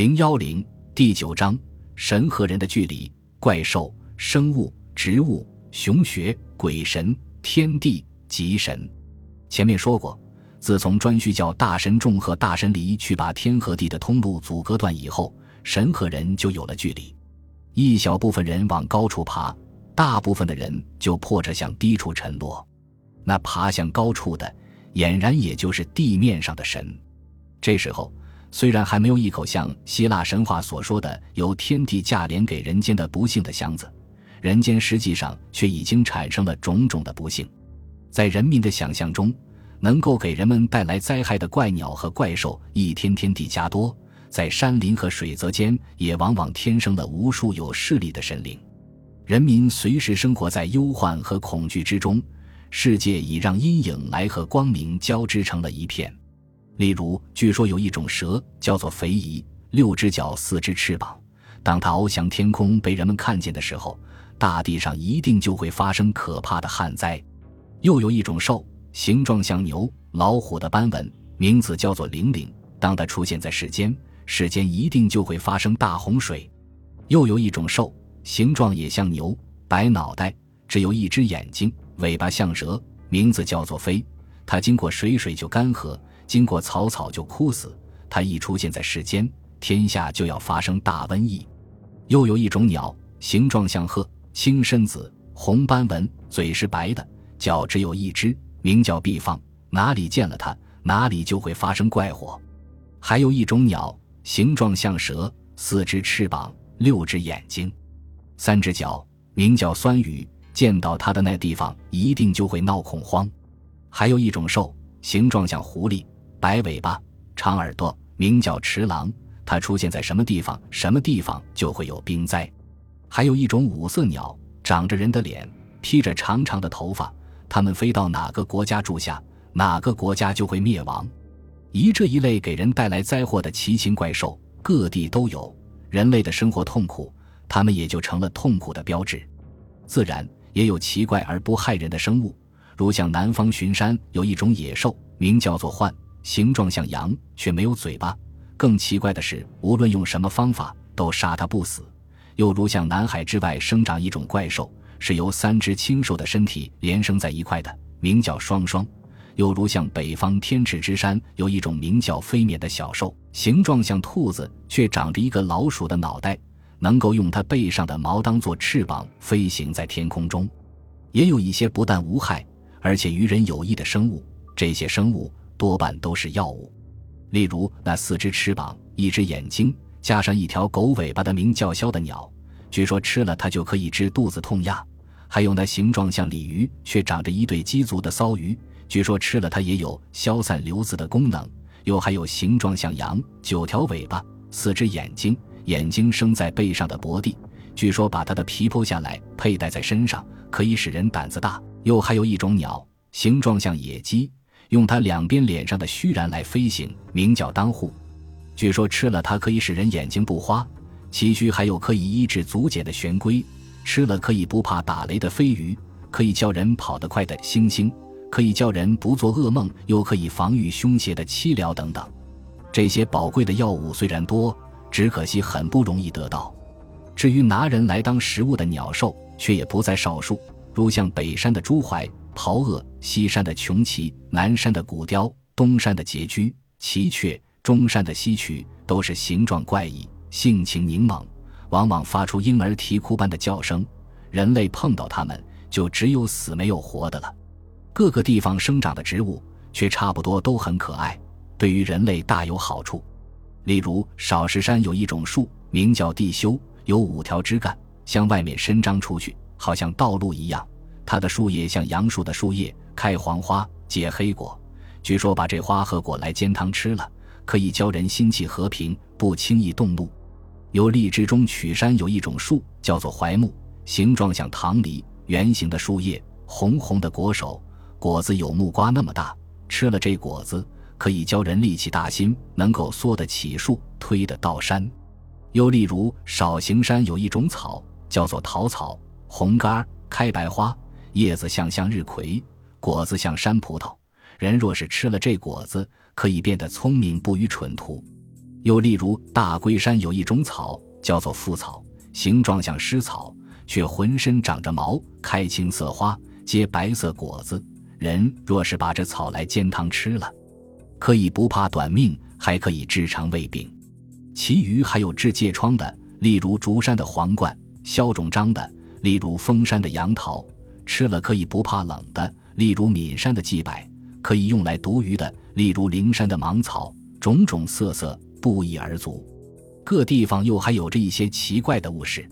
零幺零第九章：神和人的距离。怪兽、生物、植物、熊学、鬼神、天地吉神。前面说过，自从颛顼叫大神众和大神离去把天和地的通路阻隔断以后，神和人就有了距离。一小部分人往高处爬，大部分的人就迫着向低处沉落。那爬向高处的，俨然也就是地面上的神。这时候。虽然还没有一口像希腊神话所说的由天地价廉给人间的不幸的箱子，人间实际上却已经产生了种种的不幸。在人民的想象中，能够给人们带来灾害的怪鸟和怪兽一天天地加多，在山林和水泽间也往往天生了无数有势力的神灵。人民随时生活在忧患和恐惧之中，世界已让阴影来和光明交织成了一片。例如，据说有一种蛇叫做肥夷，六只脚，四只翅膀。当它翱翔天空被人们看见的时候，大地上一定就会发生可怕的旱灾。又有一种兽，形状像牛、老虎的斑纹，名字叫做灵灵。当它出现在世间，世间一定就会发生大洪水。又有一种兽，形状也像牛，白脑袋，只有一只眼睛，尾巴像蛇，名字叫做飞。它经过水水就干涸。经过草草就枯死，它一出现在世间，天下就要发生大瘟疫。又有一种鸟，形状像鹤，青身子，红斑纹，嘴是白的，脚只有一只，名叫毕放。哪里见了它，哪里就会发生怪火。还有一种鸟，形状像蛇，四只翅膀，六只眼睛，三只脚，名叫酸雨。见到它的那地方，一定就会闹恐慌。还有一种兽，形状像狐狸。白尾巴，长耳朵，名叫池狼。它出现在什么地方，什么地方就会有冰灾。还有一种五色鸟，长着人的脸，披着长长的头发。它们飞到哪个国家住下，哪个国家就会灭亡。一这一类给人带来灾祸的奇形怪兽，各地都有。人类的生活痛苦，它们也就成了痛苦的标志。自然也有奇怪而不害人的生物，如像南方巡山有一种野兽，名叫做獾。形状像羊，却没有嘴巴。更奇怪的是，无论用什么方法，都杀它不死。又如像南海之外生长一种怪兽，是由三只青兽的身体连生在一块的，名叫双双。又如像北方天池之山有一种名叫飞冕的小兽，形状像兔子，却长着一个老鼠的脑袋，能够用它背上的毛当做翅膀飞行在天空中。也有一些不但无害，而且与人有益的生物，这些生物。多半都是药物，例如那四只翅膀、一只眼睛，加上一条狗尾巴的名叫枭的鸟，据说吃了它就可以治肚子痛呀。还有那形状像鲤鱼却长着一对鸡足的骚鱼，据说吃了它也有消散瘤子的功能。又还有形状像羊、九条尾巴、四只眼睛、眼睛生在背上的薄地，据说把它的皮剥下来佩戴在身上，可以使人胆子大。又还有一种鸟，形状像野鸡。用它两边脸上的须髯来飞行，名叫当户。据说吃了它可以使人眼睛不花。其须还有可以医治足茧的玄龟，吃了可以不怕打雷的飞鱼，可以叫人跑得快的猩猩，可以叫人不做噩梦，又可以防御凶邪的凄疗等等。这些宝贵的药物虽然多，只可惜很不容易得到。至于拿人来当食物的鸟兽，却也不在少数，如像北山的朱槐。袍鳄、西山的穷奇、南山的古雕、东山的拮据、奇雀、中山的西曲，都是形状怪异、性情凝猛，往往发出婴儿啼哭般的叫声。人类碰到它们，就只有死没有活的了。各个地方生长的植物，却差不多都很可爱，对于人类大有好处。例如，少石山有一种树，名叫地修，有五条枝干向外面伸张出去，好像道路一样。它的树叶像杨树的树叶，开黄花，结黑果。据说把这花和果来煎汤吃了，可以教人心气和平，不轻易动怒。由荔枝中曲山有一种树，叫做槐木，形状像糖梨，圆形的树叶，红红的果手，果子有木瓜那么大。吃了这果子，可以教人力气大心，能够缩得起树，推得到山。又例如少行山有一种草，叫做桃草，红干开白花。叶子像向日葵，果子像山葡萄。人若是吃了这果子，可以变得聪明，不愚蠢徒。又例如大龟山有一种草叫做附草，形状像湿草，却浑身长着毛，开青色花，结白色果子。人若是把这草来煎汤吃了，可以不怕短命，还可以治肠胃病。其余还有治疥疮的，例如竹山的黄冠；消肿胀的，例如峰山的杨桃；吃了可以不怕冷的，例如岷山的祭柏；可以用来毒鱼的，例如灵山的芒草。种种色色不一而足。各地方又还有着一些奇怪的物事，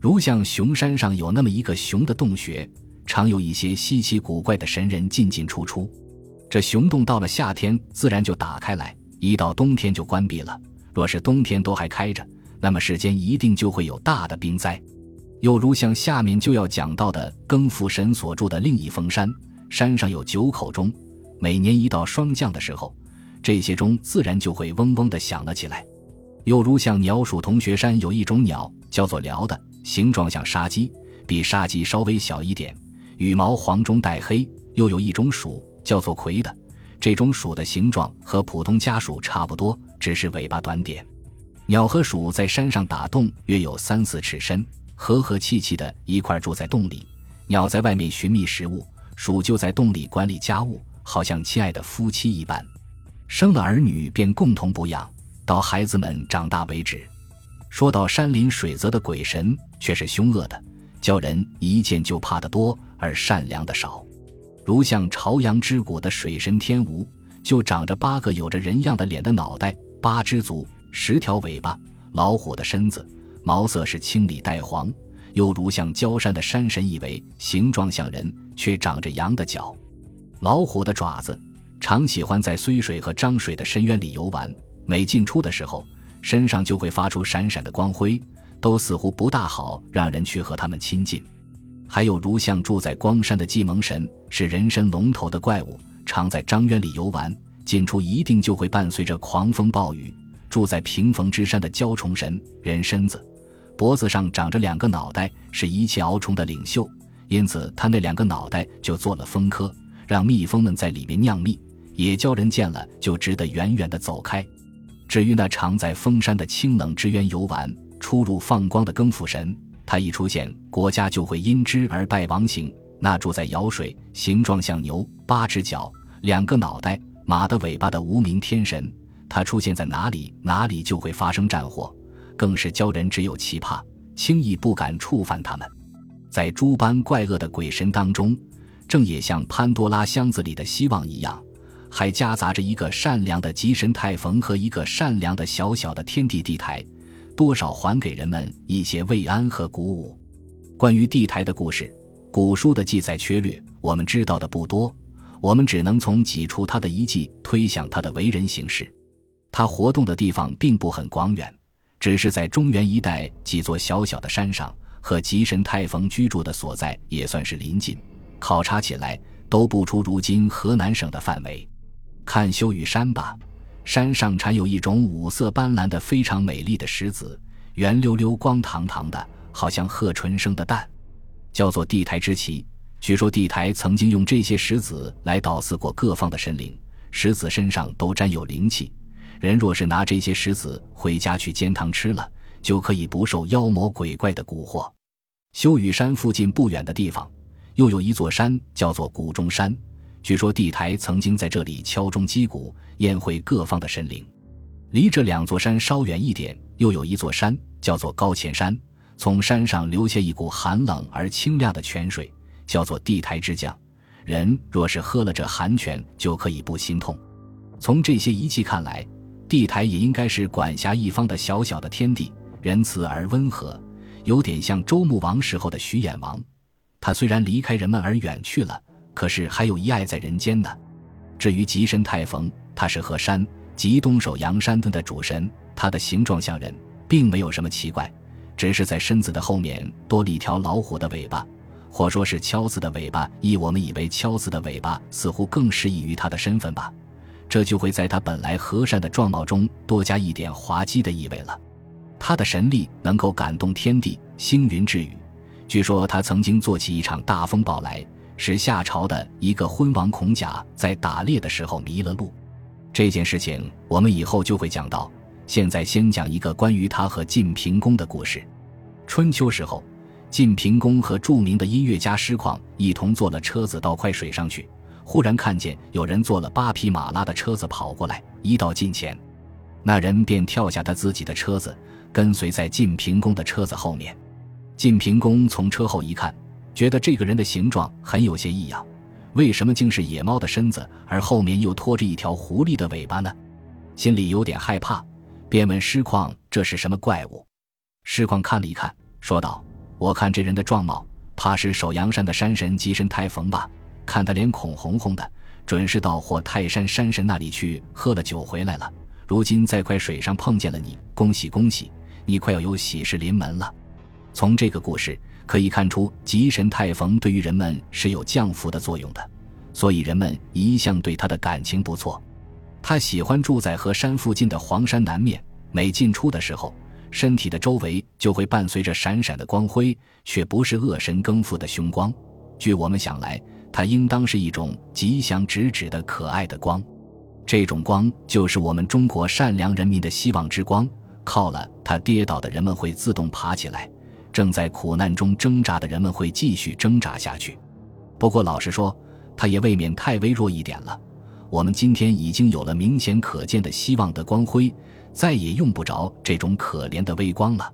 如像熊山上有那么一个熊的洞穴。常有一些稀奇古怪的神人进进出出，这熊洞到了夏天自然就打开来，一到冬天就关闭了。若是冬天都还开着，那么世间一定就会有大的冰灾。又如像下面就要讲到的更福神所住的另一峰山，山上有九口钟，每年一到霜降的时候，这些钟自然就会嗡嗡地响了起来。又如像鸟鼠同学山有一种鸟叫做鹩的，形状像沙鸡，比沙鸡稍微小一点。羽毛黄中带黑，又有一种鼠叫做葵的，这种鼠的形状和普通家鼠差不多，只是尾巴短点。鸟和鼠在山上打洞，约有三四尺深，和和气气的一块住在洞里。鸟在外面寻觅食物，鼠就在洞里管理家务，好像亲爱的夫妻一般。生了儿女便共同抚养，到孩子们长大为止。说到山林水泽的鬼神，却是凶恶的。叫人一见就怕的多，而善良的少。如像朝阳之谷的水神天吴，就长着八个有着人样的脸的脑袋，八只足，十条尾巴，老虎的身子，毛色是青里带黄。又如像焦山的山神一为，形状像人，却长着羊的角，老虎的爪子，常喜欢在睢水和漳水的深渊里游玩。每进出的时候，身上就会发出闪闪的光辉。都似乎不大好让人去和他们亲近。还有如像住在光山的祭蒙神，是人身龙头的怪物，常在张渊里游玩，进出一定就会伴随着狂风暴雨。住在平逢之山的焦虫神，人身子，脖子上长着两个脑袋，是一切鳌虫的领袖，因此他那两个脑袋就做了蜂科，让蜜蜂们在里面酿蜜，也叫人见了就只得远远的走开。至于那常在峰山的清冷之渊游玩。出入放光的更父神，他一出现，国家就会因之而败亡形。那住在舀水，形状像牛，八只脚，两个脑袋，马的尾巴的无名天神，他出现在哪里，哪里就会发生战火，更是教人只有奇怕，轻易不敢触犯他们。在诸般怪恶的鬼神当中，正也像潘多拉箱子里的希望一样，还夹杂着一个善良的吉神太冯和一个善良的小小的天地地台。多少还给人们一些慰安和鼓舞。关于地台的故事，古书的记载缺略，我们知道的不多。我们只能从几处他的遗迹推想他的为人行事。他活动的地方并不很广远，只是在中原一带几座小小的山上，和吉神太冯居住的所在也算是临近。考察起来都不出如今河南省的范围。看修雨山吧。山上产有一种五色斑斓的非常美丽的石子，圆溜溜、光堂堂的，好像鹤纯生的蛋，叫做地台之奇。据说地台曾经用这些石子来祷祀过各方的神灵，石子身上都沾有灵气。人若是拿这些石子回家去煎汤吃了，就可以不受妖魔鬼怪的蛊惑。修雨山附近不远的地方，又有一座山，叫做谷中山。据说地台曾经在这里敲钟击鼓，宴会各方的神灵。离这两座山稍远一点，又有一座山，叫做高前山。从山上流下一股寒冷而清亮的泉水，叫做地台之降。人若是喝了这寒泉，就可以不心痛。从这些遗迹看来，地台也应该是管辖一方的小小的天地，仁慈而温和，有点像周穆王时候的徐衍王。他虽然离开人们而远去了。可是还有一爱在人间呢。至于吉神太冯，他是河山及东首阳山村的主神，他的形状像人，并没有什么奇怪，只是在身子的后面多了一条老虎的尾巴，或说是敲字的尾巴。依我们以为敲字的尾巴似乎更适宜于他的身份吧，这就会在他本来和善的状貌中多加一点滑稽的意味了。他的神力能够感动天地，星云之雨。据说他曾经做起一场大风暴来。使夏朝的一个昏王孔甲在打猎的时候迷了路，这件事情我们以后就会讲到。现在先讲一个关于他和晋平公的故事。春秋时候，晋平公和著名的音乐家师旷一同坐了车子到快水上去，忽然看见有人坐了八匹马拉的车子跑过来，一到近前，那人便跳下他自己的车子，跟随在晋平公的车子后面。晋平公从车后一看，觉得这个人的形状很有些异样。为什么竟是野猫的身子，而后面又拖着一条狐狸的尾巴呢？心里有点害怕，便问师旷：“这是什么怪物？”师旷看了一看，说道：“我看这人的状貌，怕是守阳山的山神吉神太逢吧？看他脸孔红红的，准是到或泰山山神那里去喝了酒回来了。如今在块水上碰见了你，恭喜恭喜！你快要有喜事临门了。”从这个故事。可以看出，吉神太逢对于人们是有降福的作用的，所以人们一向对他的感情不错。他喜欢住在河山附近的黄山南面，每进出的时候，身体的周围就会伴随着闪闪的光辉，却不是恶神更复的凶光。据我们想来，它应当是一种吉祥直指的可爱的光。这种光就是我们中国善良人民的希望之光，靠了它，跌倒的人们会自动爬起来。正在苦难中挣扎的人们会继续挣扎下去，不过老实说，它也未免太微弱一点了。我们今天已经有了明显可见的希望的光辉，再也用不着这种可怜的微光了。